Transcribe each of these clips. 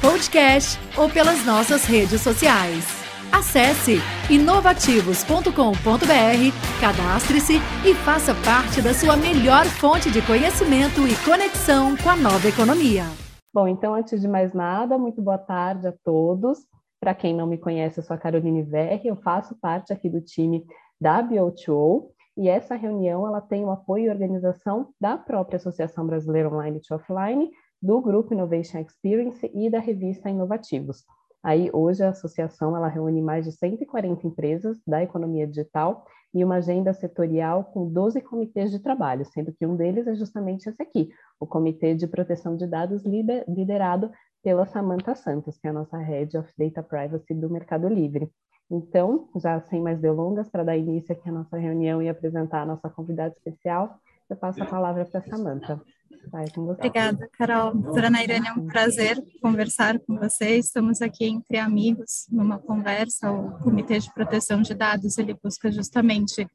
podcast ou pelas nossas redes sociais. Acesse inovativos.com.br, cadastre-se e faça parte da sua melhor fonte de conhecimento e conexão com a nova economia. Bom, então, antes de mais nada, muito boa tarde a todos. Para quem não me conhece, eu sou a Caroline Verri, eu faço parte aqui do time da BioTO e essa reunião ela tem o apoio e organização da própria Associação Brasileira Online to Offline, do Grupo Innovation Experience e da revista Inovativos. Aí hoje a associação ela reúne mais de 140 empresas da economia digital e uma agenda setorial com 12 comitês de trabalho, sendo que um deles é justamente esse aqui, o Comitê de Proteção de Dados liderado pela Samantha Santos, que é a nossa Head of Data Privacy do Mercado Livre. Então, já sem mais delongas, para dar início aqui à nossa reunião e apresentar a nossa convidada especial, eu passo a palavra para a Samanta. Obrigada, Carol. Doutora Nairane, é um prazer conversar com vocês. Estamos aqui entre amigos numa conversa. O Comitê de Proteção de Dados ele busca justamente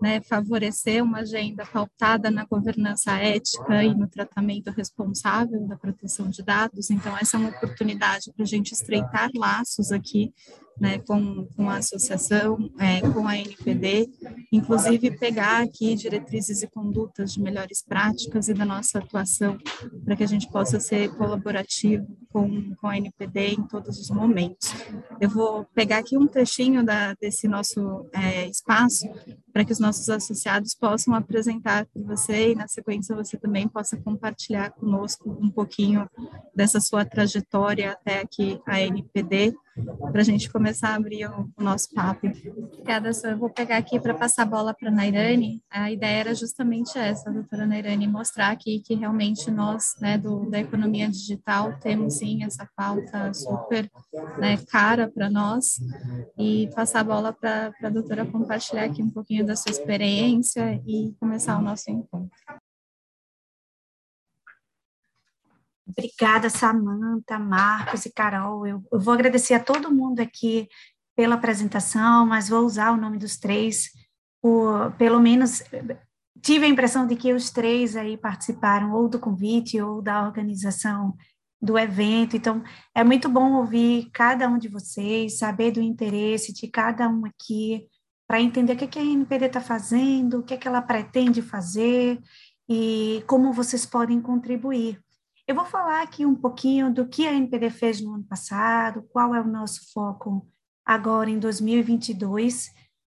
né, favorecer uma agenda pautada na governança ética e no tratamento responsável da proteção de dados. Então, essa é uma oportunidade para a gente estreitar laços aqui né, com, com a associação, é, com a NPD, inclusive pegar aqui diretrizes e condutas de melhores práticas e da nossa atuação para que a gente possa ser colaborativo com, com a NPD em todos os momentos. Eu vou pegar aqui um trechinho da, desse nosso é, espaço para que os nossos associados possam apresentar para você e na sequência você também possa compartilhar conosco um pouquinho dessa sua trajetória até aqui a NPD para a gente começar a abrir o, nosso papo. Obrigada, Eu vou pegar aqui para passar a bola para a Nairane. A ideia era justamente essa, doutora Nairane, mostrar aqui que realmente nós, né, do, da economia digital, temos sim essa pauta super né, cara para nós e passar a bola para a doutora compartilhar aqui um pouquinho da sua experiência e começar o nosso encontro. Obrigada, Samanta, Marcos e Carol. Eu, eu, vou agradecer a todo mundo aqui pela apresentação, mas vou usar o nome dos três, por, pelo menos tive a impressão de que os três aí participaram ou do convite ou da organização do evento. Então, é muito bom ouvir cada um de vocês, saber do interesse de cada um aqui, para entender o que, a NPD está fazendo, o que, que ela pretende fazer e como vocês podem contribuir. Eu vou falar aqui um pouquinho do que a NPD fez no ano passado, qual é o nosso foco agora em 2022,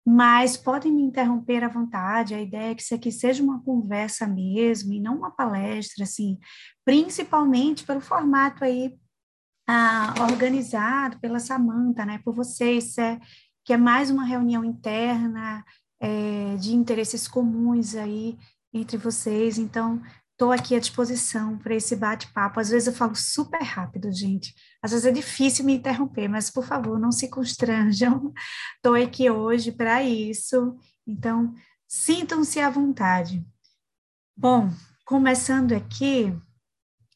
mas podem me interromper à vontade. A ideia é que isso aqui seja uma conversa mesmo e não uma palestra, assim, principalmente pelo formato aí ah, organizado pela Samanta, né, por vocês, é, que é mais uma reunião interna é, de interesses comuns aí entre vocês. Então, Estou aqui à disposição para esse bate-papo. Às vezes eu falo super rápido, gente. Às vezes é difícil me interromper, mas por favor, não se constranjam. Estou aqui hoje para isso. Então, sintam-se à vontade. Bom, começando aqui,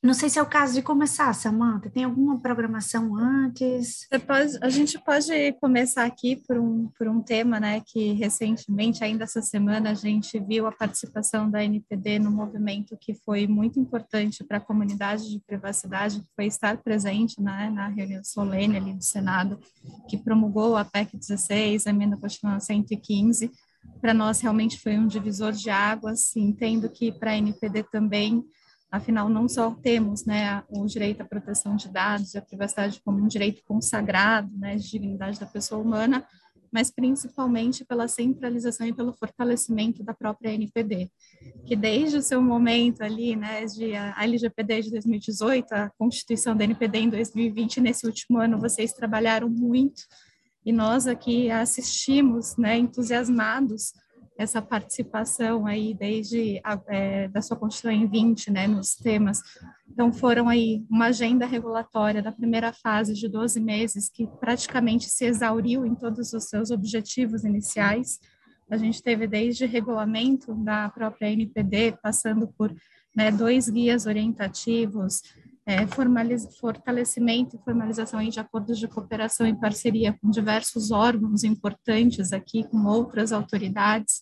não sei se é o caso de começar, Samanta. Tem alguma programação antes? Pode, a gente pode começar aqui por um, por um tema, né? Que recentemente, ainda essa semana, a gente viu a participação da NPD no movimento que foi muito importante para a comunidade de privacidade, que foi estar presente né, na reunião solene ali do Senado, que promulgou a PEC 16, a emenda constitucional 115. Para nós, realmente foi um divisor de águas. Entendo que para a NPD também Afinal, não só temos né, o direito à proteção de dados e a privacidade como um direito consagrado, né, de dignidade da pessoa humana, mas principalmente pela centralização e pelo fortalecimento da própria NPD, que desde o seu momento ali, né, de a LGPD de 2018, a Constituição da NPD em 2020, nesse último ano, vocês trabalharam muito e nós aqui assistimos, né, entusiasmados essa participação aí desde a, é, da sua constituição em 20, né, nos temas. Então, foram aí uma agenda regulatória da primeira fase de 12 meses, que praticamente se exauriu em todos os seus objetivos iniciais. A gente teve desde regulamento da própria NPD, passando por né, dois guias orientativos, é, fortalecimento e formalização de acordos de cooperação e parceria com diversos órgãos importantes aqui, com outras autoridades.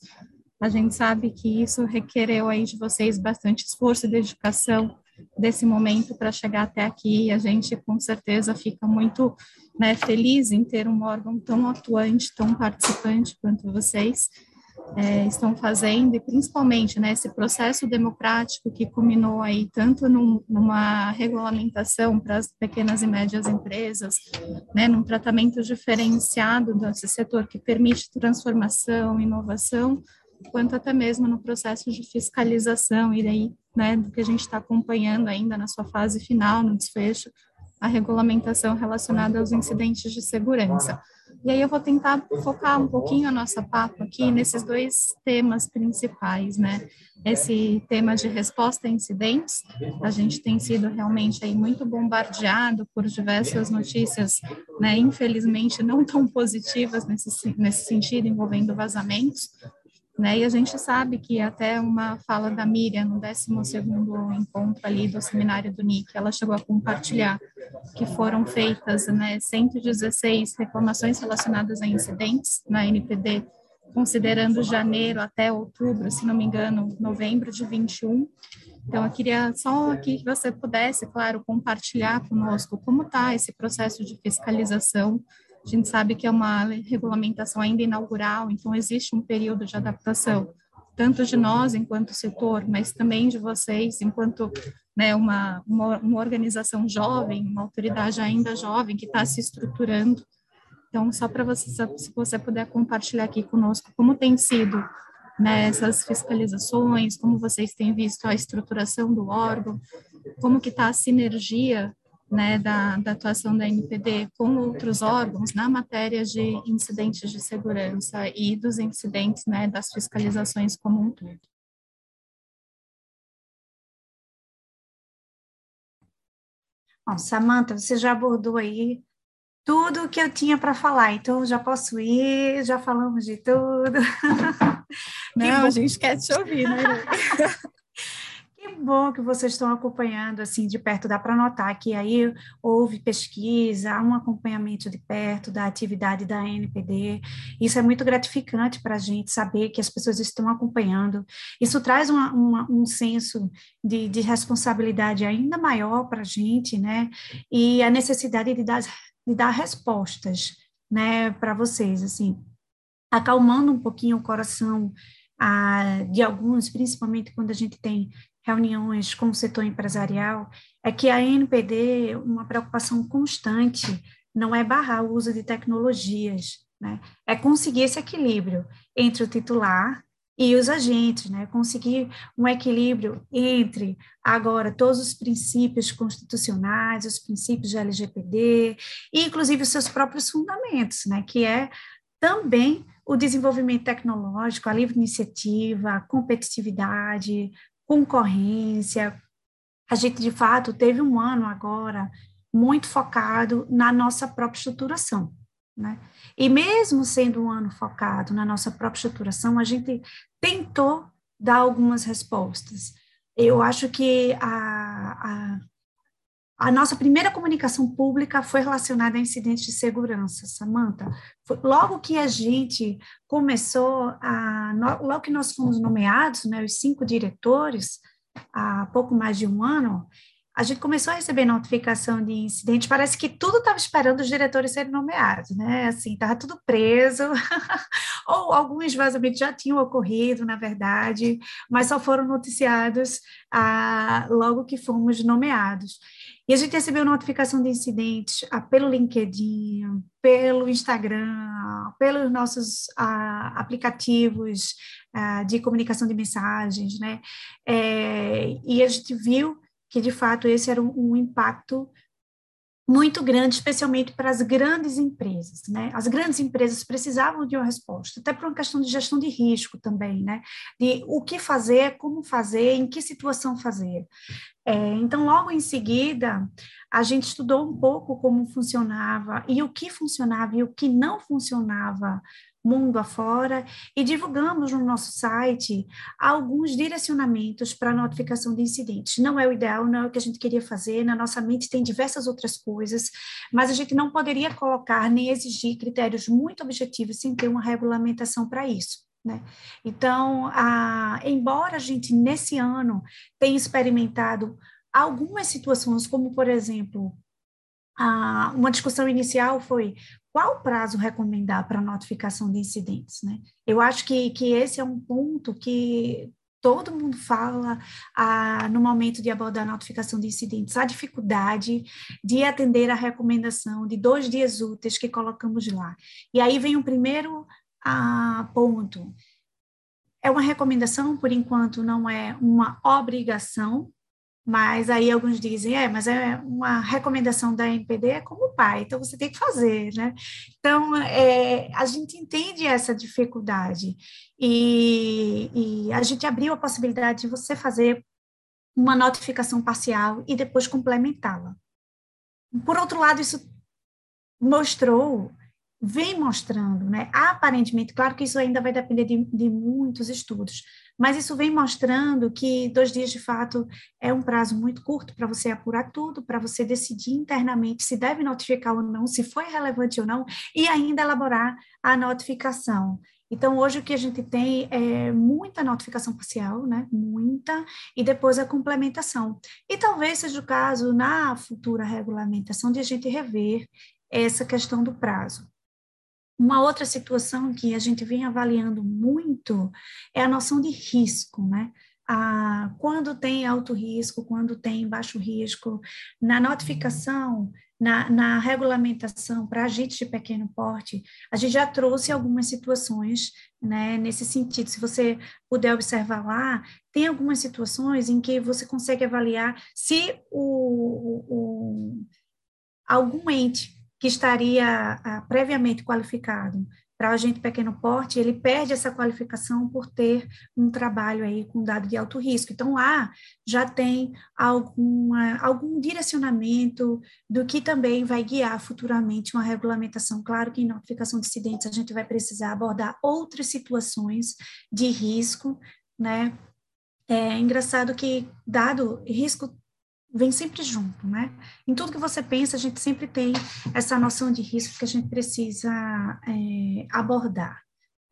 A gente sabe que isso requereu aí de vocês bastante esforço e dedicação desse momento para chegar até aqui. E a gente, com certeza, fica muito né, feliz em ter um órgão tão atuante, tão participante quanto vocês é, estão fazendo, e principalmente né, esse processo democrático que culminou aí tanto num, numa regulamentação para as pequenas e médias empresas, né, num tratamento diferenciado desse setor que permite transformação, inovação, quanto até mesmo no processo de fiscalização, e daí, né, do que a gente está acompanhando ainda na sua fase final, no desfecho, a regulamentação relacionada aos incidentes de segurança. E aí eu vou tentar focar um pouquinho a nossa papo aqui nesses dois temas principais, né? Esse tema de resposta a incidentes, a gente tem sido realmente aí muito bombardeado por diversas notícias, né? Infelizmente não tão positivas nesse, nesse sentido, envolvendo vazamentos, né? E a gente sabe que até uma fala da Miriam no 12º encontro ali do seminário do NIC, ela chegou a compartilhar que foram feitas né, 116 reclamações relacionadas a incidentes na NPD, considerando janeiro até outubro, se não me engano, novembro de 21. Então, eu queria só aqui que você pudesse, claro, compartilhar conosco como está esse processo de fiscalização a gente sabe que é uma regulamentação ainda inaugural, então existe um período de adaptação, tanto de nós enquanto setor, mas também de vocês enquanto né, uma, uma, uma organização jovem, uma autoridade ainda jovem que está se estruturando. Então, só para você, se você puder compartilhar aqui conosco como tem sido né, essas fiscalizações, como vocês têm visto a estruturação do órgão, como que está a sinergia né, da, da, atuação da NPD com outros órgãos na matéria de incidentes de segurança e dos incidentes né, das fiscalizações como um todo. Bom, Samanta, você já abordou aí tudo o que eu tinha para falar, então já posso ir, já falamos de tudo. Não, a gente quer te ouvir, né? Que bom que vocês estão acompanhando assim de perto, dá para notar que aí houve pesquisa, um acompanhamento de perto da atividade da NPD. Isso é muito gratificante para a gente saber que as pessoas estão acompanhando. Isso traz uma, uma, um senso de, de responsabilidade ainda maior para a gente, né? E a necessidade de dar, de dar respostas, né, para vocês, assim, acalmando um pouquinho o coração ah, de alguns, principalmente quando a gente tem reuniões com o setor empresarial, é que a NPD, uma preocupação constante, não é barrar o uso de tecnologias, né? é conseguir esse equilíbrio entre o titular e os agentes, né? conseguir um equilíbrio entre, agora, todos os princípios constitucionais, os princípios de LGPD, e inclusive os seus próprios fundamentos, né? que é também o desenvolvimento tecnológico, a livre iniciativa, a competitividade, concorrência. A gente, de fato, teve um ano agora muito focado na nossa própria estruturação. Né? E mesmo sendo um ano focado na nossa própria estruturação, a gente tentou dar algumas respostas. Eu acho que a, a, a nossa primeira comunicação pública foi relacionada a incidentes de segurança, Samanta. Logo que a gente começou, a, logo que nós fomos nomeados, né, os cinco diretores, há pouco mais de um ano, a gente começou a receber notificação de incidente, parece que tudo estava esperando os diretores serem nomeados, né? Assim, estava tudo preso, ou alguns vazamentos já tinham ocorrido, na verdade, mas só foram noticiados ah, logo que fomos nomeados. E a gente recebeu notificação de incidentes ah, pelo LinkedIn, pelo Instagram, pelos nossos ah, aplicativos ah, de comunicação de mensagens, né? É, e a gente viu que, de fato, esse era um, um impacto muito grande, especialmente para as grandes empresas, né? As grandes empresas precisavam de uma resposta, até por uma questão de gestão de risco também, né? De o que fazer, como fazer, em que situação fazer. É, então, logo em seguida, a gente estudou um pouco como funcionava e o que funcionava e o que não funcionava mundo afora e divulgamos no nosso site alguns direcionamentos para notificação de incidentes. Não é o ideal, não é o que a gente queria fazer, na nossa mente tem diversas outras coisas, mas a gente não poderia colocar nem exigir critérios muito objetivos sem ter uma regulamentação para isso. Né? Então, a, embora a gente, nesse ano, tenha experimentado algumas situações, como, por exemplo, uma discussão inicial foi qual o prazo recomendar para notificação de incidentes, né? Eu acho que, que esse é um ponto que todo mundo fala ah, no momento de abordar a notificação de incidentes, a dificuldade de atender a recomendação de dois dias úteis que colocamos lá. E aí vem o primeiro ah, ponto. É uma recomendação, por enquanto, não é uma obrigação, mas aí alguns dizem, é, mas é uma recomendação da NPD é como pai, então você tem que fazer, né? Então, é, a gente entende essa dificuldade e, e a gente abriu a possibilidade de você fazer uma notificação parcial e depois complementá-la. Por outro lado, isso mostrou vem mostrando, né? Aparentemente, claro que isso ainda vai depender de, de, muitos estudos, mas isso vem mostrando que dois dias de fato é um prazo muito curto para você apurar tudo, para você decidir internamente se deve notificar ou não, se foi relevante ou não, e ainda elaborar a notificação. Então, hoje o que a gente tem é muita notificação parcial, né? Muita, e depois a complementação. E talvez seja o caso, na futura regulamentação, de a gente rever essa questão do prazo. Uma outra situação que a gente vem avaliando muito é a noção de risco, né? Ah, quando tem alto risco, quando tem baixo risco, na notificação, na, na regulamentação para agentes de pequeno porte, a gente já trouxe algumas situações né, nesse sentido. Se você puder observar lá, tem algumas situações em que você consegue avaliar se o, o algum ente que estaria ah, previamente qualificado para o agente pequeno porte, ele perde essa qualificação por ter um trabalho aí com dado de alto risco. Então, lá já tem alguma, algum direcionamento do que também vai guiar futuramente uma regulamentação. Claro que em notificação de incidentes a gente vai precisar abordar outras situações de risco, né? É engraçado que, dado risco vem sempre junto, né? Em tudo que você pensa, a gente sempre tem essa noção de risco que a gente precisa é, abordar.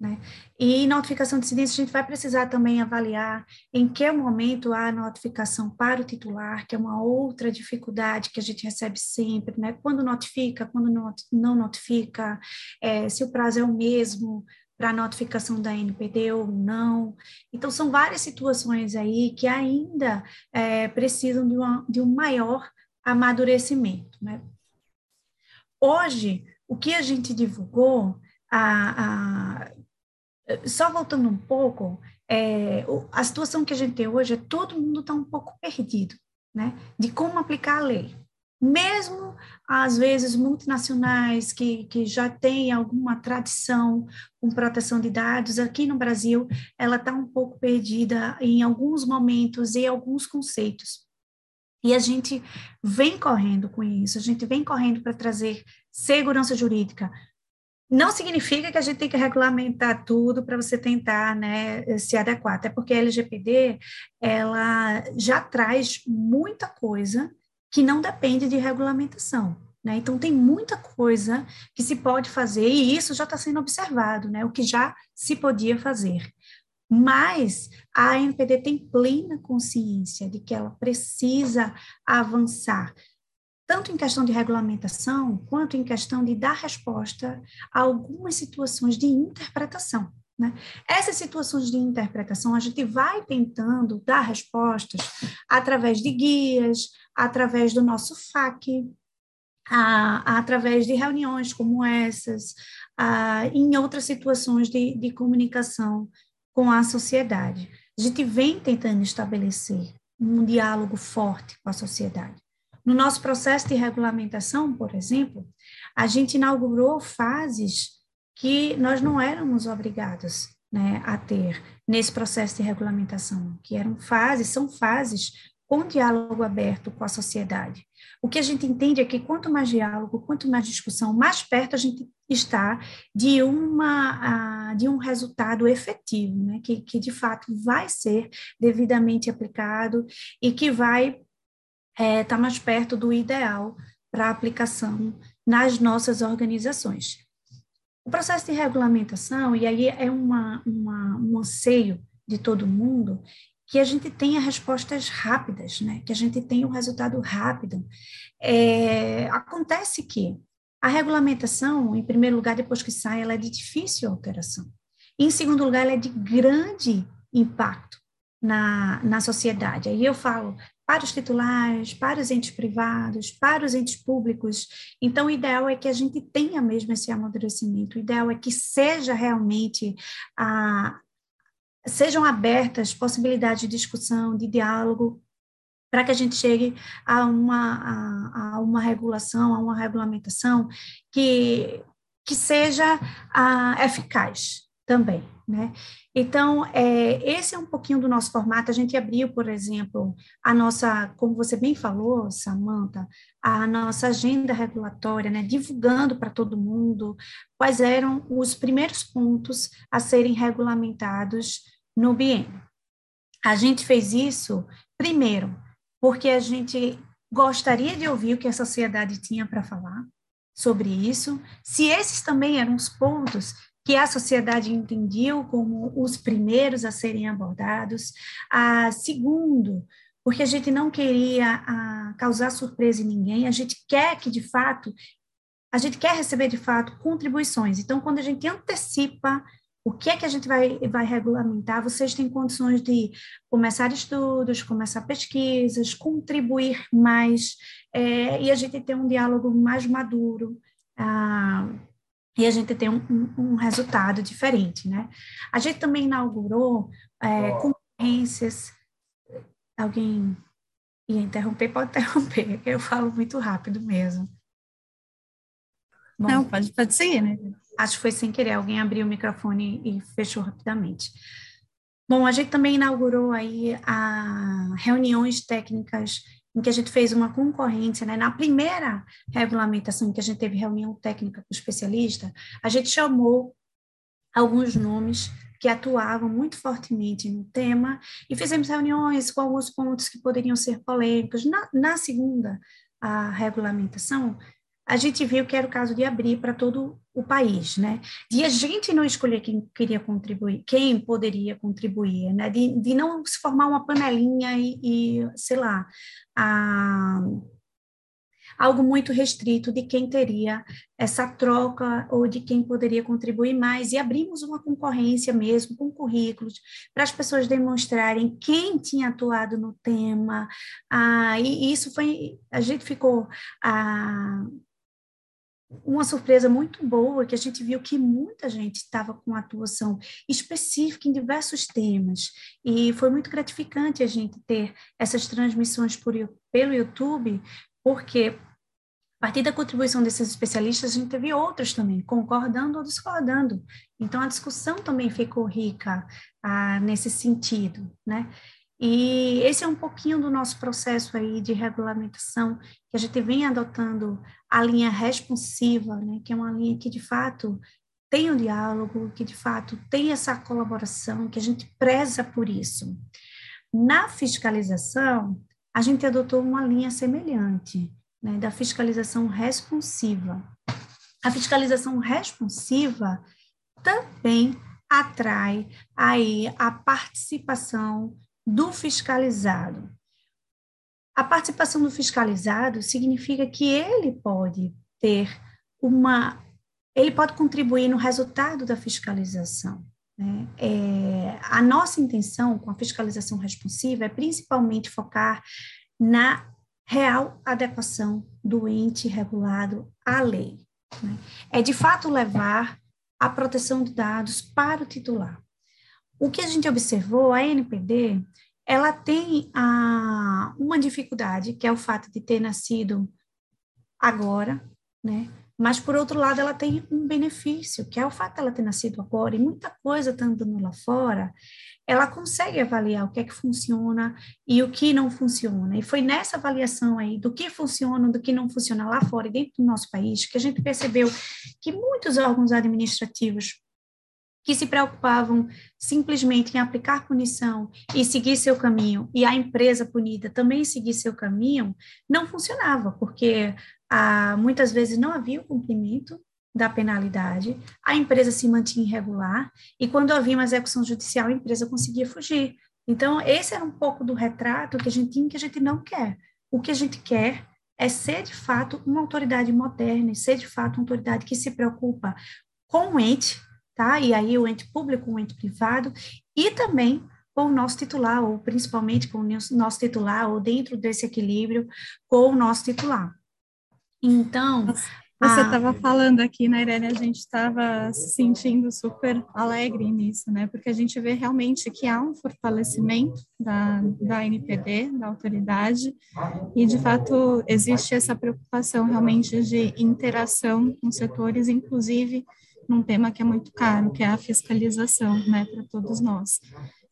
Né? E notificação de incidência, a gente vai precisar também avaliar em que momento há notificação para o titular, que é uma outra dificuldade que a gente recebe sempre, né? Quando notifica, quando não notifica, é, se o prazo é o mesmo, para notificação da NPD ou não. Então, são várias situações aí que ainda é, precisam de, uma, de um maior amadurecimento. Né? Hoje, o que a gente divulgou, a, a, só voltando um pouco, é, a situação que a gente tem hoje é todo mundo está um pouco perdido, né, de como aplicar a lei mesmo às vezes multinacionais que, que já têm alguma tradição com proteção de dados, aqui no Brasil ela está um pouco perdida em alguns momentos e alguns conceitos. E a gente vem correndo com isso, a gente vem correndo para trazer segurança jurídica. Não significa que a gente tem que regulamentar tudo para você tentar né, se adequar, até porque a LGPD ela já traz muita coisa que não depende de regulamentação. Né? Então, tem muita coisa que se pode fazer, e isso já está sendo observado, né? o que já se podia fazer. Mas a ANPD tem plena consciência de que ela precisa avançar, tanto em questão de regulamentação, quanto em questão de dar resposta a algumas situações de interpretação. Né? Essas situações de interpretação, a gente vai tentando dar respostas através de guias, através do nosso FAQ, a, através de reuniões como essas, a, em outras situações de, de comunicação com a sociedade. A gente vem tentando estabelecer um diálogo forte com a sociedade. No nosso processo de regulamentação, por exemplo, a gente inaugurou fases que nós não éramos obrigados né, a ter nesse processo de regulamentação, que eram fases, são fases com diálogo aberto com a sociedade. O que a gente entende é que quanto mais diálogo, quanto mais discussão, mais perto a gente está de, uma, de um resultado efetivo, né? que, que de fato vai ser devidamente aplicado e que vai estar é, tá mais perto do ideal para aplicação nas nossas organizações. O processo de regulamentação, e aí é uma, uma, um anseio de todo mundo, que a gente tenha respostas rápidas, né? que a gente tenha um resultado rápido. É, acontece que a regulamentação, em primeiro lugar, depois que sai, ela é de difícil alteração. E, em segundo lugar, ela é de grande impacto na, na sociedade. Aí eu falo para os titulares, para os entes privados, para os entes públicos. Então, o ideal é que a gente tenha mesmo esse amadurecimento, o ideal é que seja realmente a, sejam abertas possibilidades de discussão, de diálogo, para que a gente chegue a uma, a, a, uma regulação, a uma regulamentação que, que seja a, ah, eficaz também, né? Então, é, esse é um pouquinho do nosso formato. A gente abriu, por exemplo, a nossa, como você bem falou, Samanta, a nossa agenda regulatória, né, divulgando para todo mundo quais eram os primeiros pontos a serem regulamentados no biênio. A gente fez isso, primeiro, porque a gente gostaria de ouvir o que a sociedade tinha para falar sobre isso, se esses também eram os pontos que a sociedade entendia como os primeiros a serem abordados. Ah, segundo, porque a gente não queria ah, causar surpresa em ninguém, a gente quer que, de fato, a gente quer receber, de fato, contribuições. Então, quando a gente antecipa o que é que a gente vai, vai regulamentar, vocês têm condições de começar estudos, começar pesquisas, contribuir mais, é, e a gente ter um diálogo mais maduro, ah, e a gente ter um, um, um, resultado diferente, né? A gente também inaugurou é, concorrências, alguém ia interromper, pode interromper, eu falo muito rápido mesmo. Bom, Não, pode, pode seguir, né? Acho que foi sem querer, alguém abriu o microfone e fechou rapidamente. Bom, a gente também inaugurou aí a reuniões técnicas em que a gente fez uma concorrência, né? Na primeira regulamentação em que a gente teve reunião técnica com especialista, a gente chamou alguns nomes que atuavam muito fortemente no tema e fizemos reuniões com alguns pontos que poderiam ser polêmicos. Na, na segunda regulamentação, a gente viu que era o caso de abrir para todo o país, né? De a gente não escolher quem queria contribuir, quem poderia contribuir, né? De, de não se formar uma panelinha e, e sei lá, a, algo muito restrito de quem teria essa troca ou de quem poderia contribuir mais, e abrimos uma concorrência mesmo com currículos para as pessoas demonstrarem quem tinha atuado no tema, ah, e isso foi, a gente ficou ah, uma surpresa muito boa que a gente viu que muita gente estava com atuação específica em diversos temas e foi muito gratificante a gente ter essas transmissões por, pelo YouTube porque a partir da contribuição desses especialistas, a gente teve outros também, concordando ou discordando. Então, a discussão também ficou rica ah, nesse sentido, né? E esse é um pouquinho do nosso processo aí de regulamentação, que a gente vem adotando a linha responsiva, né, que é uma linha que de fato tem o um diálogo, que de fato tem essa colaboração, que a gente preza por isso. Na fiscalização, a gente adotou uma linha semelhante, né, da fiscalização responsiva. A fiscalização responsiva também atrai aí a participação do fiscalizado. A participação do fiscalizado significa que ele pode ter uma, ele pode contribuir no resultado da fiscalização. Né? É, a nossa intenção com a fiscalização responsiva é principalmente focar na real adequação do ente regulado à lei. Né? É de fato levar a proteção de dados para o titular. O que a gente observou, a NPD, ela tem a, uma dificuldade, que é o fato de ter nascido agora, né? Mas, por outro lado, ela tem um benefício, que é o fato de ela ter nascido agora, e muita coisa está andando lá fora, ela consegue avaliar o que é que funciona e o que não funciona. E foi nessa avaliação aí do que funciona, do que não funciona lá fora e dentro do nosso país, que a gente percebeu que muitos órgãos administrativos que se preocupavam simplesmente em aplicar punição e seguir seu caminho, e a empresa punida também seguir seu caminho, não funcionava, porque ah, muitas vezes não havia o cumprimento da penalidade, a empresa se mantinha irregular, e quando havia uma execução judicial, a empresa conseguia fugir. Então, esse era um pouco do retrato que a gente tinha que a gente não quer. O que a gente quer é ser, de fato, uma autoridade moderna, e ser, de fato, uma autoridade que se preocupa com o ente, tá? E aí o ente público, o ente privado, e também com o nosso titular, ou principalmente com o nosso titular, ou dentro desse equilíbrio, com o nosso titular. Então. Você estava falando aqui, né, Irene? A gente estava se sentindo super alegre nisso, né? Porque a gente vê realmente que há um fortalecimento da, da NPD, da autoridade, e de fato existe essa preocupação realmente de interação com setores, inclusive num tema que é muito caro, que é a fiscalização, né, para todos nós.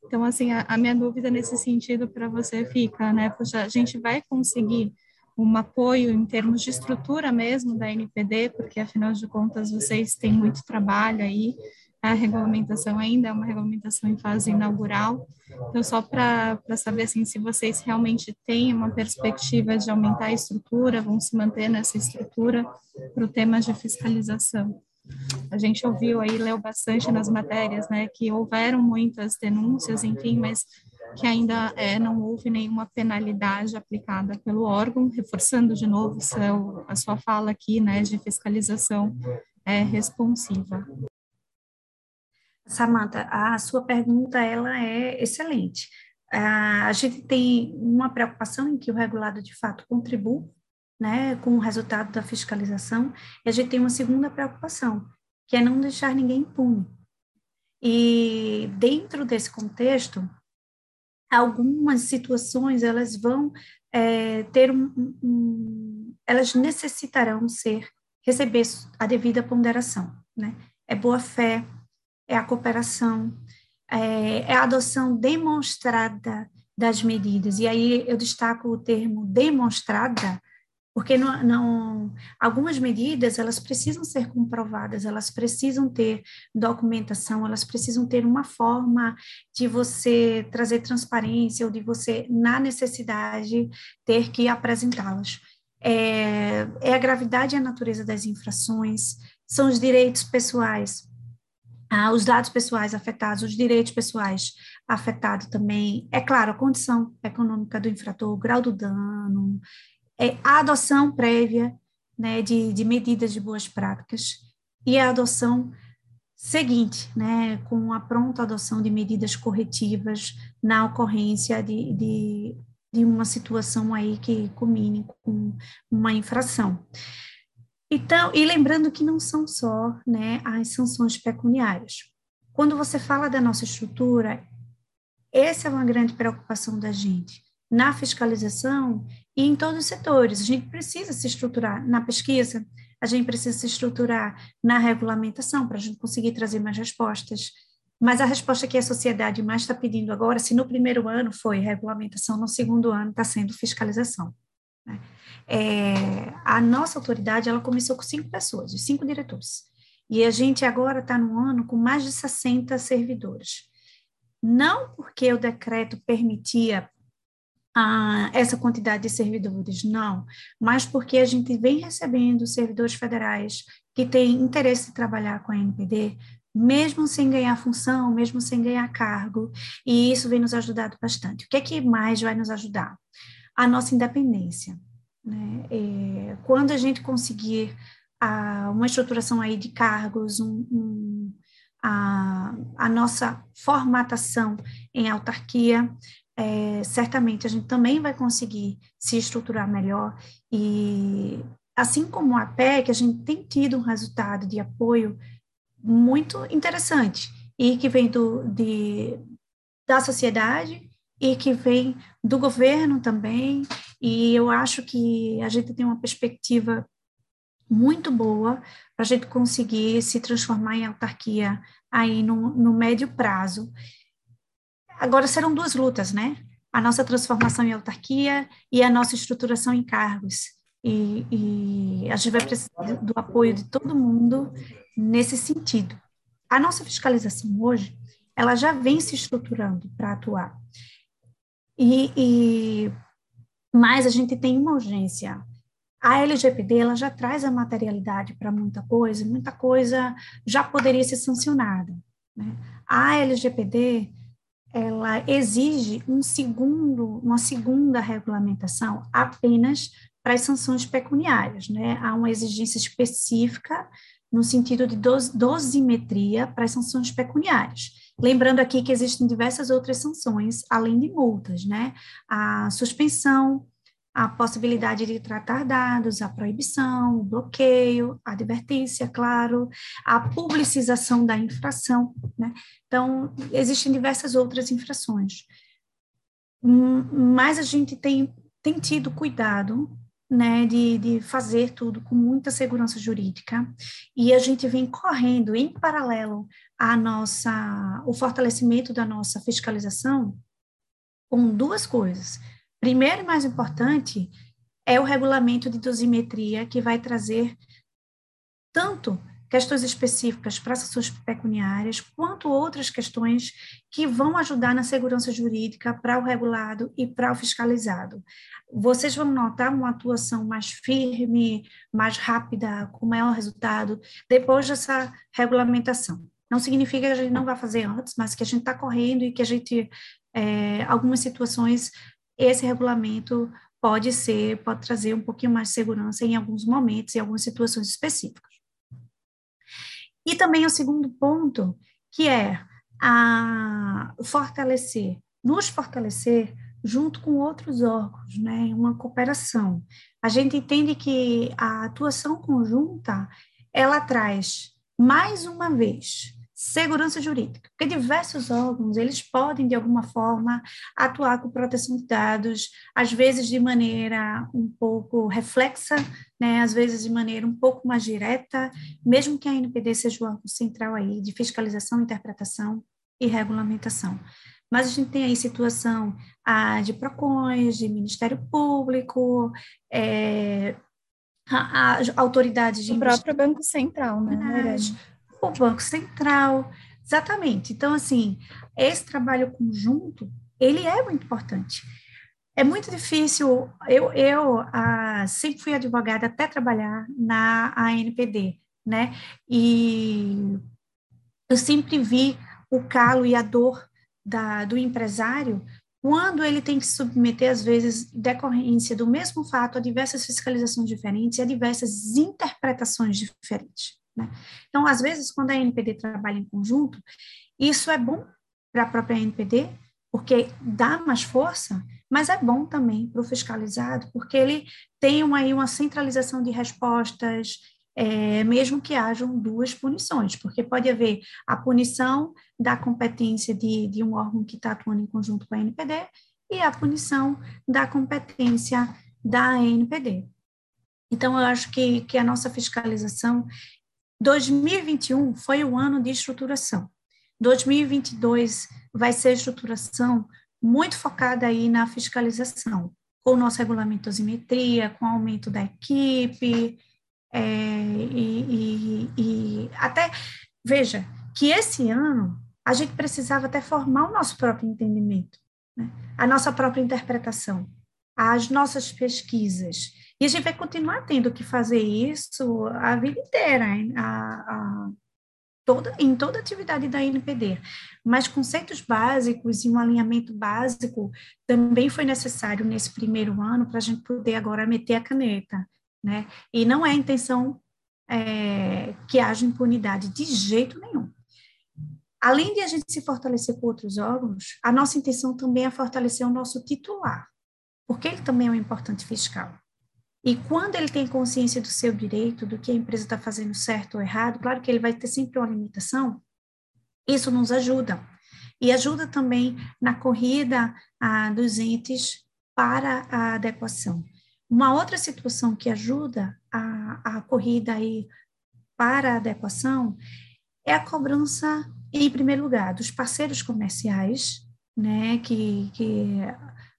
Então, assim, a, a minha dúvida nesse sentido para você fica, né? Poxa, a gente vai conseguir um apoio em termos de estrutura mesmo da NPD, porque afinal de contas vocês têm muito trabalho aí, a regulamentação ainda é uma regulamentação em fase inaugural, então só para saber assim, se vocês realmente têm uma perspectiva de aumentar a estrutura, vão se manter nessa estrutura para o tema de fiscalização. A gente ouviu aí, leu bastante nas matérias, né, que houveram muitas denúncias, enfim, mas que ainda é, não houve nenhuma penalidade aplicada pelo órgão, reforçando de novo seu, a sua fala aqui, né, de fiscalização é, responsiva. Samantha, a sua pergunta ela é excelente. A gente tem uma preocupação em que o regulado de fato contribua né, com o resultado da fiscalização, e a gente tem uma segunda preocupação, que é não deixar ninguém impune. E dentro desse contexto, algumas situações elas vão é, ter um, um, elas necessitarão ser receber a devida ponderação, né? É boa fé, é a cooperação, é, é a adoção demonstrada das medidas. E aí eu destaco o termo demonstrada, porque não, não, algumas medidas elas precisam ser comprovadas, elas precisam ter documentação, elas precisam ter uma forma de você trazer transparência ou de você, na necessidade, ter que apresentá-las. É, é a gravidade e a natureza das infrações, são os direitos pessoais, ah, os dados pessoais afetados, os direitos pessoais afetados também, é claro, a condição econômica do infrator, o grau do dano, é a adoção prévia né, de, de medidas de boas práticas e a adoção seguinte, né, com a pronta adoção de medidas corretivas na ocorrência de, de, de uma situação aí que culmine com uma infração. Então, e lembrando que não são só né, as sanções pecuniárias. Quando você fala da nossa estrutura, essa é uma grande preocupação da gente na fiscalização e em todos os setores. A gente precisa se estruturar na pesquisa, a gente precisa se estruturar na regulamentação para a gente conseguir trazer mais respostas. Mas a resposta que a sociedade mais está pedindo agora, se no primeiro ano foi regulamentação, no segundo ano está sendo fiscalização. Né? É, a nossa autoridade ela começou com cinco pessoas, cinco diretores. E a gente agora está no ano com mais de 60 servidores. Não porque o decreto permitia essa quantidade de servidores, não, mas porque a gente vem recebendo servidores federais que têm interesse de trabalhar com a NPD, mesmo sem ganhar função, mesmo sem ganhar cargo, e isso vem nos ajudado bastante. O que é que mais vai nos ajudar? A nossa independência. Né? É, quando a gente conseguir uma estruturação aí de cargos, um, um, a, a nossa formatação em autarquia, é, certamente a gente também vai conseguir se estruturar melhor e assim como a PEC, a gente tem tido um resultado de apoio muito interessante e que vem do, de, da sociedade e que vem do governo também, e eu acho que a gente tem uma perspectiva muito boa para a gente conseguir se transformar em autarquia aí no, no médio prazo. Agora serão duas lutas, né? A nossa transformação em autarquia e a nossa estruturação em cargos. E, e a gente vai precisar do apoio de todo mundo nesse sentido. A nossa fiscalização hoje, ela já vem se estruturando para atuar. E, e, mas a gente tem uma urgência. A LGPD ela já traz a materialidade para muita coisa, muita coisa já poderia ser sancionada. Né? A LGPD ela exige um segundo, uma segunda regulamentação apenas para as sanções pecuniárias, né? Há uma exigência específica no sentido de dosimetria para as sanções pecuniárias. Lembrando aqui que existem diversas outras sanções, além de multas, né? A suspensão, a possibilidade de tratar dados, a proibição, o bloqueio, a advertência, claro, a publicização da infração, né? Então, existem diversas outras infrações. Mas a gente tem, tem tido cuidado né, de, de fazer tudo com muita segurança jurídica, e a gente vem correndo em paralelo a nossa, o fortalecimento da nossa fiscalização com duas coisas. Primeiro e mais importante é o regulamento de dosimetria, que vai trazer tanto questões específicas para ações pecuniárias, quanto outras questões que vão ajudar na segurança jurídica para o regulado e para o fiscalizado. Vocês vão notar uma atuação mais firme, mais rápida, com maior resultado, depois dessa regulamentação. Não significa que a gente não vai fazer antes, mas que a gente está correndo e que a gente, é, algumas situações, esse regulamento pode ser, pode trazer um pouquinho mais de segurança em alguns momentos, em algumas situações específicas. E também o segundo ponto, que é a fortalecer, nos fortalecer junto com outros órgãos, né, uma cooperação. A gente entende que a atuação conjunta, ela traz, mais uma vez, segurança jurídica, porque diversos órgãos, eles podem, de alguma forma, atuar com proteção de dados, às vezes de maneira um pouco reflexa, né, às vezes de maneira um pouco mais direta, mesmo que a NPD seja o órgão central aí de fiscalização, interpretação e regulamentação. Mas a gente tem aí situação ah, de PROCONs, de Ministério Público, é, as autoridades de... O próprio Banco Central, né, o Banco Central, exatamente. Então, assim, esse trabalho conjunto, ele é muito importante. É muito difícil, eu, eu ah, sempre fui advogada até trabalhar na ANPD, né, e eu sempre vi o calo e a dor da, do empresário quando ele tem que submeter, às vezes, decorrência do mesmo fato a diversas fiscalizações diferentes e a diversas interpretações diferentes. Né? Então, às vezes, quando a NPD trabalha em conjunto, isso é bom para a própria NPD, porque dá mais força, mas é bom também para o fiscalizado, porque ele tem uma, aí uma centralização de respostas, é, mesmo que hajam duas punições, porque pode haver a punição da competência de, de um órgão que está atuando em conjunto com a NPD e a punição da competência da ANPD. Então, eu acho que, que a nossa fiscalização 2021 foi o ano de estruturação. 2022 vai ser estruturação muito focada aí na fiscalização, com o nosso regulamento de dosimetria, com o aumento da equipe, é, e, e, e até, veja, que esse ano a gente precisava até formar o nosso próprio entendimento, né? a nossa própria interpretação, as nossas pesquisas, e a gente vai continuar tendo que fazer isso a vida inteira, a, a, toda, em toda atividade da NPD. Mas conceitos básicos e um alinhamento básico também foi necessário nesse primeiro ano para a gente poder agora meter a caneta. Né? E não é a intenção é, que haja impunidade de jeito nenhum. Além de a gente se fortalecer com outros órgãos, a nossa intenção também é fortalecer o nosso titular, porque ele também é um importante fiscal. E quando ele tem consciência do seu direito, do que a empresa está fazendo certo ou errado, claro que ele vai ter sempre uma limitação, isso nos ajuda. e ajuda também na corrida ah, dos entes para a adequação. Uma outra situação que ajuda a, a corrida aí para a adequação é a cobrança, em primeiro lugar, dos parceiros comerciais, né, que, que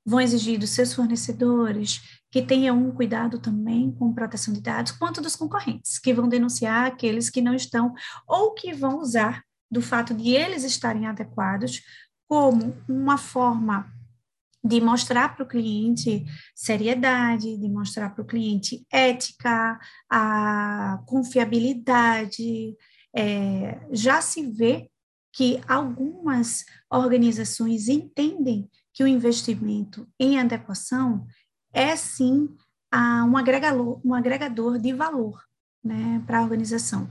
vão exigir dos seus fornecedores que tenham um cuidado também com proteção de dados, quanto dos concorrentes, que vão denunciar aqueles que não estão ou que vão usar do fato de eles estarem adequados como uma forma de mostrar para o cliente seriedade, de mostrar para o cliente ética, a confiabilidade. É, já se vê que algumas organizações entendem que o investimento em adequação é sim um, agregador, um agregador de valor né, para a organização.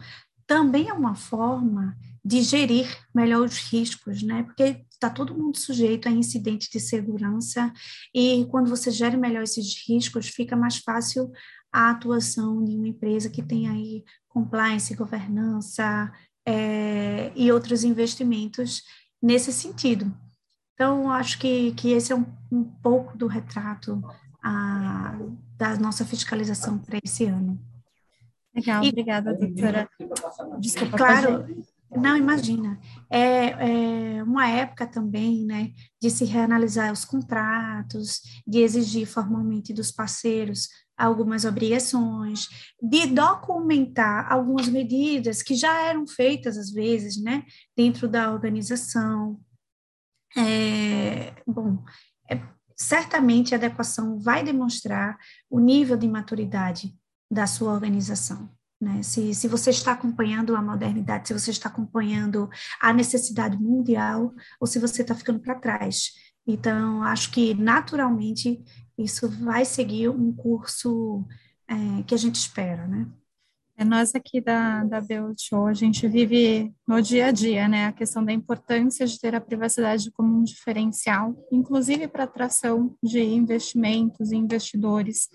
Também é uma forma de gerir melhor os riscos, né? Porque está todo mundo sujeito a incidentes de segurança e quando você gere melhor esses riscos, fica mais fácil a atuação de uma empresa que tem aí compliance, governança é, e outros investimentos nesse sentido. Então, acho que, que esse é um, um pouco do retrato a, da nossa fiscalização para esse ano. Legal, e, obrigada, doutora. Desculpa, claro. Não, imagina. É, é, uma época também, né, de se reanalisar os contratos, de exigir formalmente dos parceiros algumas obrigações, de documentar algumas medidas que já eram feitas, às vezes, né, dentro da organização. É, bom, é, certamente a adequação vai demonstrar o nível de maturidade da sua organização. Né? Se, se você está acompanhando a modernidade, se você está acompanhando a necessidade mundial, ou se você está ficando para trás. Então, acho que naturalmente isso vai seguir um curso é, que a gente espera, né? É, nós aqui da, da BUTO, a gente vive no dia a dia, né, a questão da importância de ter a privacidade como um diferencial, inclusive para atração de investimentos e investidores,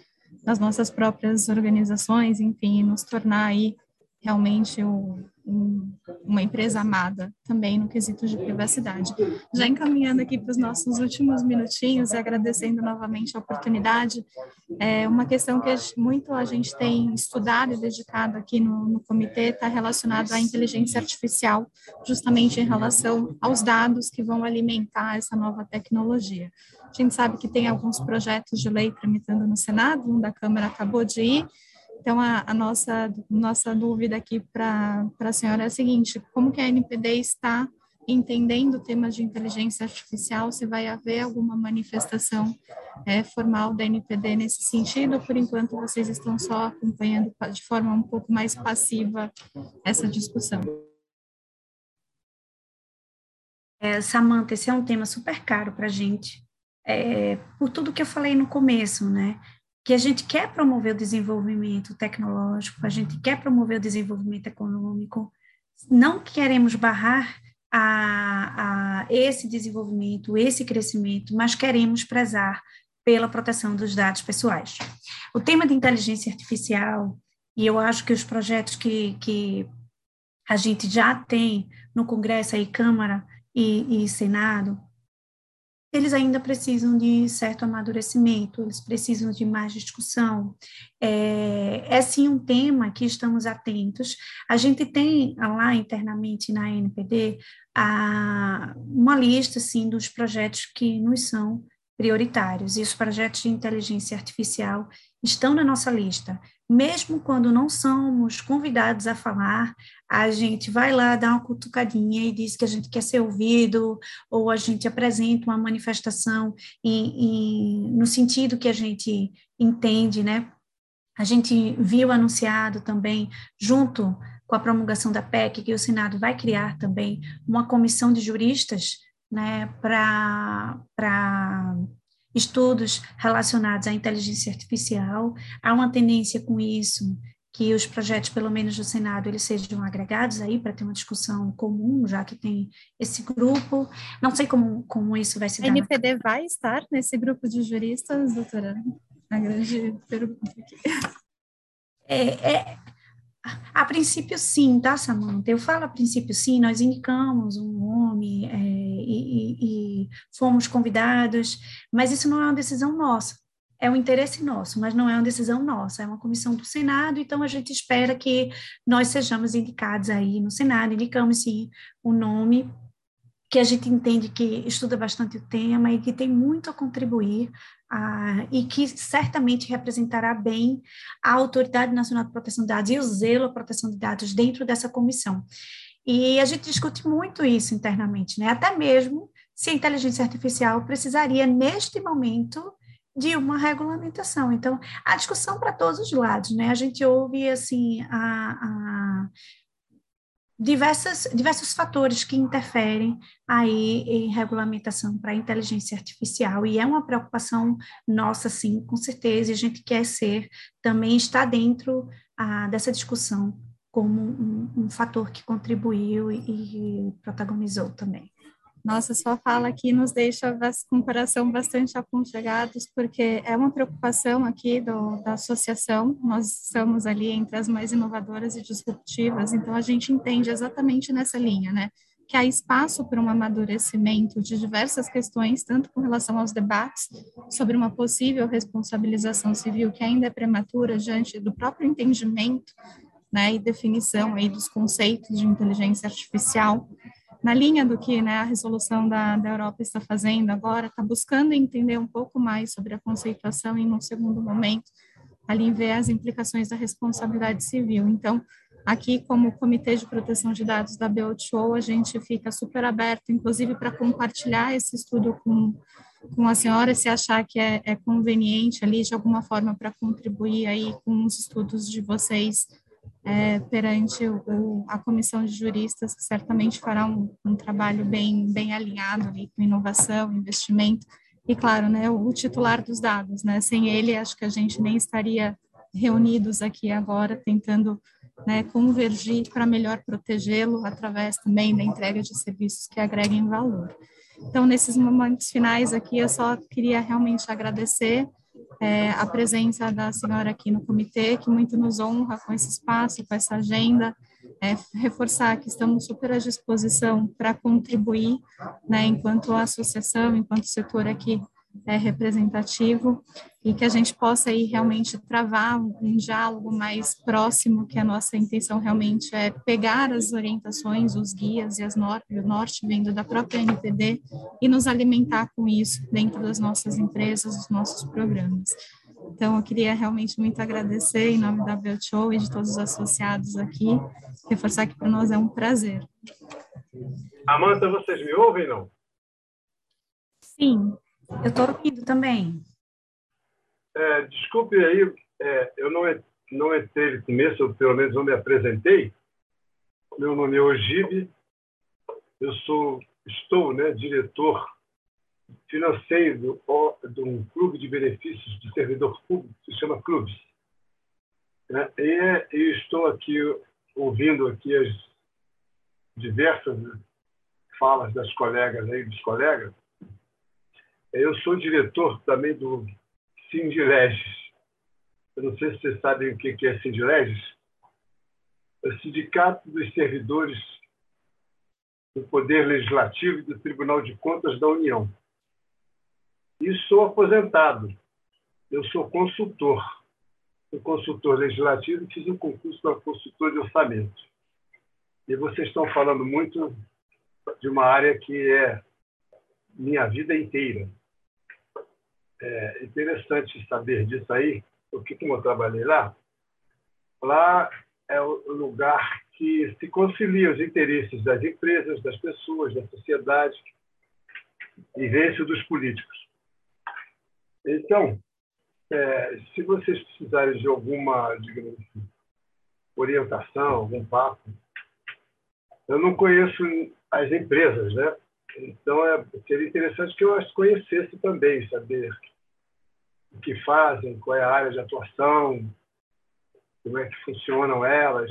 nas nossas próprias organizações, enfim, nos tornar aí realmente o, um, uma empresa amada também no quesito de privacidade. Já encaminhando aqui para os nossos últimos minutinhos e agradecendo novamente a oportunidade, é uma questão que muito a gente tem estudado e dedicado aqui no, no comitê está relacionado à inteligência artificial, justamente em relação aos dados que vão alimentar essa nova tecnologia. A gente sabe que tem alguns projetos de lei tramitando no Senado, um da Câmara acabou de ir. Então, a, a nossa, nossa dúvida aqui para a senhora é a seguinte: como que a NPD está entendendo temas de inteligência artificial? Se vai haver alguma manifestação é, formal da NPD nesse sentido? Ou por enquanto, vocês estão só acompanhando de forma um pouco mais passiva essa discussão? É, Samanta, esse é um tema super caro para a gente é, por tudo que eu falei no começo, né? Que a gente quer promover o desenvolvimento tecnológico, a gente quer promover o desenvolvimento econômico, não queremos barrar a, a esse desenvolvimento, esse crescimento, mas queremos prezar pela proteção dos dados pessoais. O tema de inteligência artificial, e eu acho que os projetos que, que a gente já tem no Congresso e Câmara e, e Senado, eles ainda precisam de certo amadurecimento, eles precisam de mais discussão. É, é sim um tema que estamos atentos. A gente tem lá internamente na NPD a, uma lista assim, dos projetos que nos são prioritários, e os projetos de inteligência artificial estão na nossa lista. Mesmo quando não somos convidados a falar, a gente vai lá dar uma cutucadinha e diz que a gente quer ser ouvido, ou a gente apresenta uma manifestação em, em, no sentido que a gente entende, né? A gente viu anunciado também, junto com a promulgação da PEC, que o Senado vai criar também uma comissão de juristas né, para estudos relacionados à inteligência artificial. Há uma tendência com isso que os projetos, pelo menos do Senado, eles sejam agregados aí para ter uma discussão comum, já que tem esse grupo. Não sei como, como isso vai se dar. A NPD na... vai estar nesse grupo de juristas, doutora? A grande pergunta aqui. É, é, a princípio, sim, tá, Samanta? Eu falo a princípio, sim, nós indicamos um nome, é, e, e fomos convidados, mas isso não é uma decisão nossa. É um interesse nosso, mas não é uma decisão nossa, é uma comissão do Senado, então a gente espera que nós sejamos indicados aí no Senado, indicamos sim o nome que a gente entende que estuda bastante o tema e que tem muito a contribuir ah, e que certamente representará bem a Autoridade Nacional de Proteção de Dados e o zelo à proteção de dados dentro dessa comissão. E a gente discute muito isso internamente, né? Até mesmo se a inteligência artificial precisaria, neste momento, de uma regulamentação. Então, a discussão para todos os lados, né? A gente ouve, assim, a, a diversas, diversos fatores que interferem aí em regulamentação para a inteligência artificial, e é uma preocupação nossa, sim, com certeza, e a gente quer ser, também está dentro ah, dessa discussão como um, um, fator que contribuiu e, e protagonizou também. Nossa, sua fala aqui nos deixa com o coração bastante aconchegados, porque é uma preocupação aqui do, da associação, nós estamos ali entre as mais inovadoras e disruptivas, então a gente entende exatamente nessa linha, né? Que há espaço para um amadurecimento de diversas questões, tanto com relação aos debates sobre uma possível responsabilização civil, que ainda é prematura diante do próprio entendimento né, e definição aí dos conceitos de inteligência artificial, na linha do que né, a resolução da, da Europa está fazendo agora, está buscando entender um pouco mais sobre a conceituação e, num segundo momento, ali ver as implicações da responsabilidade civil. Então, aqui, como Comitê de Proteção de Dados da BOTO, a gente fica super aberto, inclusive, para compartilhar esse estudo com, com a senhora, se achar que é, é conveniente ali, de alguma forma, para contribuir aí com os estudos de vocês é, perante o, a comissão de juristas, que certamente fará um, um, trabalho bem, bem alinhado ali com inovação, investimento, e claro, né, o, o titular dos dados, né, sem ele acho que a gente nem estaria reunidos aqui agora tentando né, convergir para melhor protegê-lo através também da entrega de serviços que agreguem valor. Então, nesses momentos finais aqui, eu só queria realmente agradecer é, a presença da senhora aqui no comitê, que muito nos honra com esse espaço, com essa agenda, é, reforçar que estamos super à disposição para contribuir, né, enquanto associação, enquanto setor aqui é, representativo e que a gente possa aí realmente travar um, diálogo mais próximo, que a nossa intenção realmente é pegar as orientações, os guias e as normas, o norte vindo da própria NPD e nos alimentar com isso dentro das nossas empresas, dos nossos programas. Então, eu queria realmente muito agradecer em nome da BioShow e de todos os associados aqui, reforçar que para nós é um prazer. Amanda, vocês me ouvem, não? Sim. Eu estou ouvindo também. É, desculpe aí, é, eu não, não entrei no começo, pelo menos não me apresentei. Meu nome é Ogibe, eu sou, estou né, diretor financeiro de um clube de benefícios de servidor público, que se chama Clubes. Né? E, e estou aqui ouvindo aqui as diversas falas das colegas aí, dos colegas, eu sou diretor também do Sindileges. Eu não sei se vocês sabem o que é Sindileges. É o Sindicato dos Servidores do Poder Legislativo e do Tribunal de Contas da União. E sou aposentado. Eu sou consultor. Sou consultor legislativo e fiz um concurso para consultor de orçamento. E vocês estão falando muito de uma área que é minha vida inteira é interessante saber disso aí, porque como eu trabalhei lá, lá é o lugar que se concilia os interesses das empresas, das pessoas, da sociedade e vence dos políticos. Então, é, se vocês precisarem de alguma, digamos assim, orientação, algum papo, eu não conheço as empresas, né? Então, é, seria interessante que eu as conhecesse também, saber o que fazem, qual é a área de atuação, como é que funcionam elas,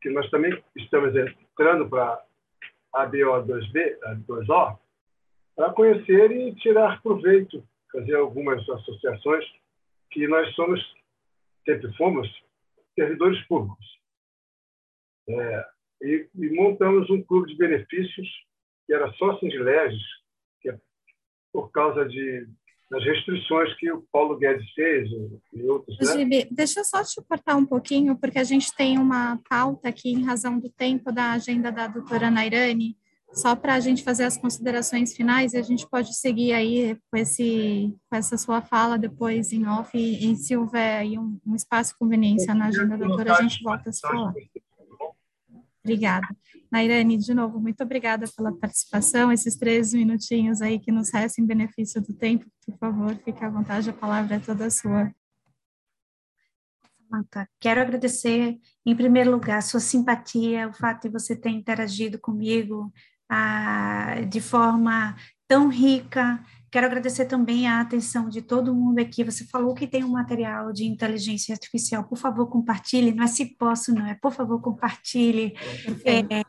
que nós também estamos entrando para a BO2B, a 2O, para conhecer e tirar proveito, fazer algumas associações que nós somos, sempre fomos, servidores públicos. É, e, e montamos um clube de benefícios que era só Sindileges, que é por causa de das restrições que o Paulo Guedes fez e outros. Né? Gibi, deixa eu só te cortar um pouquinho, porque a gente tem uma pauta aqui em razão do tempo da agenda da doutora Nairane, só para a gente fazer as considerações finais e a gente pode seguir aí com, esse, com essa sua fala depois em off e, e se houver aí um, um espaço de conveniência na agenda da doutora, a gente volta a se falar. Obrigada. Nairane, de novo, muito obrigada pela participação, esses três minutinhos aí que nos restam em benefício do tempo, por favor, fique à vontade, a palavra é toda sua. Quero agradecer, em primeiro lugar, sua simpatia, o fato de você ter interagido comigo ah, de forma tão rica, Quero agradecer também a atenção de todo mundo aqui. Você falou que tem um material de inteligência artificial. Por favor, compartilhe. Não é se posso, não é. Por favor, compartilhe. É,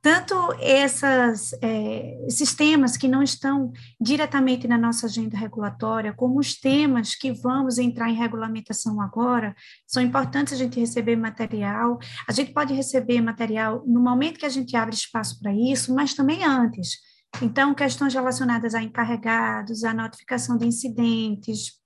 tanto essas, é, esses temas que não estão diretamente na nossa agenda regulatória, como os temas que vamos entrar em regulamentação agora, são importantes a gente receber material. A gente pode receber material no momento que a gente abre espaço para isso, mas também antes. Então, questões relacionadas a encarregados, a notificação de incidentes,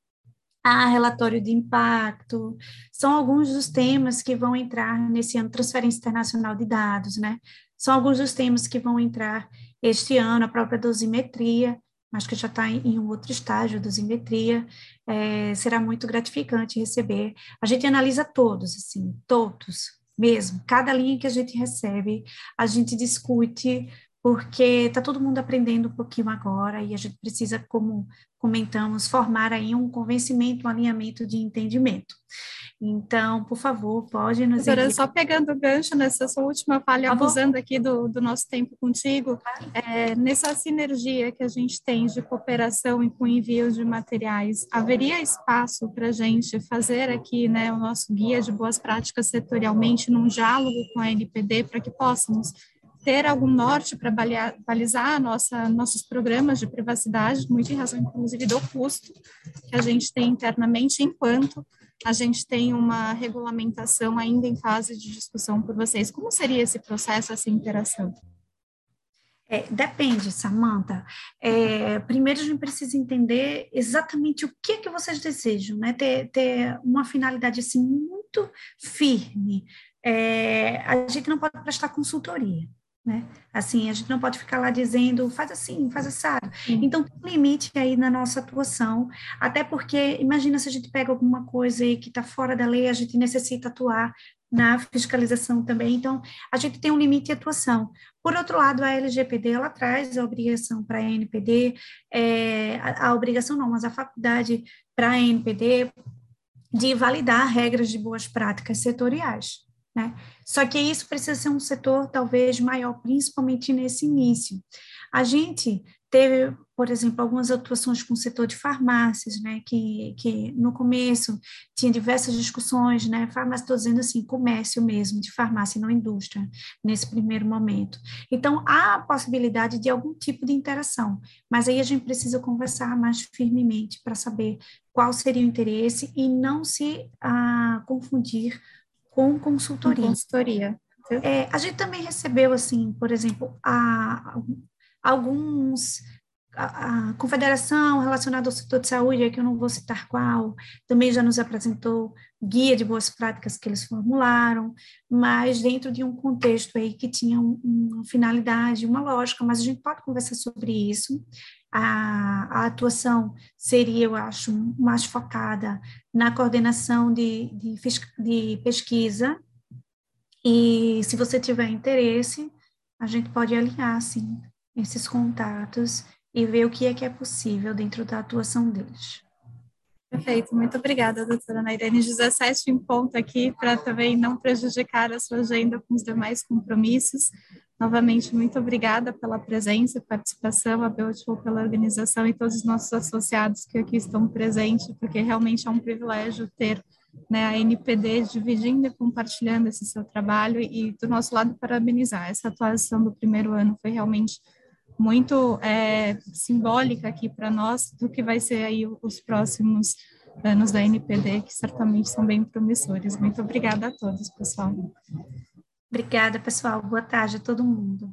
a relatório de impacto, são alguns dos temas que vão entrar nesse ano, transferência internacional de dados, né? São alguns dos temas que vão entrar este ano, a própria dosimetria, mas que já está em um outro estágio, dosimetria, é, será muito gratificante receber. A gente analisa todos, assim, todos, mesmo, cada linha que a gente recebe, a gente discute porque está todo mundo aprendendo um pouquinho agora e a gente precisa, como comentamos, formar aí um convencimento, um alinhamento de entendimento. Então, por favor, pode nos. Doutora, só pegando o gancho nessa sua última falha, abusando aqui do, do nosso tempo contigo, é, nessa sinergia que a gente tem de cooperação e com envio de materiais, haveria espaço para a gente fazer aqui né, o nosso guia de boas práticas setorialmente num diálogo com a NPD para que possamos ter algum norte para balizar nossa, nossos programas de privacidade, muito em razão, inclusive, do custo que a gente tem internamente, enquanto a gente tem uma regulamentação ainda em fase de discussão por vocês. Como seria esse processo, essa interação? É, depende, Samantha. É, primeiro a gente precisa entender exatamente o que que vocês desejam, né? Ter, ter uma finalidade assim muito firme. É, a gente não pode prestar consultoria, né? Assim, a gente não pode ficar lá dizendo, faz assim, faz assado. Então, tem um limite aí na nossa atuação, até porque, imagina se a gente pega alguma coisa aí que está fora da lei, a gente necessita atuar na fiscalização também, então, a gente tem um limite de atuação. Por outro lado, a LGPD, ela traz a obrigação para a NPD, é, a, a obrigação não, mas a faculdade para a NPD de validar regras de boas práticas setoriais. Né? Só que isso precisa ser um setor talvez maior, principalmente nesse início. A gente teve, por exemplo, algumas atuações com o setor de farmácias, né, que, que no começo tinha diversas discussões, né, farmácia, estou dizendo assim, comércio mesmo, de farmácia não indústria, nesse primeiro momento. Então, há a possibilidade de algum tipo de interação, mas aí a gente precisa conversar mais firmemente para saber qual seria o interesse e não se ah, confundir com consultoria. consultoria. É, a gente também recebeu, assim, por exemplo, a, alguns a, confederação relacionada ao setor de saúde, que eu não vou citar qual, também já nos apresentou guia de boas práticas que eles formularam, mas dentro de um contexto aí que tinha um, uma finalidade, uma lógica, mas a gente pode conversar sobre isso. A, a atuação seria, eu acho, mais focada na coordenação de, de, de pesquisa, e se você tiver interesse, a gente pode alinhar, sim, esses contatos e ver o que é que é possível dentro da atuação deles. Perfeito, muito obrigada, doutora Nairene. 17 em ponto aqui, para também não prejudicar a sua agenda com os demais compromissos. Novamente, muito obrigada pela presença e participação, a Beautiful pela organização e todos os nossos associados que aqui estão presentes, porque realmente é um privilégio ter né, a NPD dividindo e compartilhando esse seu trabalho e, do nosso lado, parabenizar. Essa atuação do primeiro ano foi realmente muito é, simbólica aqui para nós do que vai ser aí os próximos anos da NPD, que certamente são bem promissores. Muito obrigada a todos, pessoal. Obrigada, pessoal. Boa tarde a todo mundo.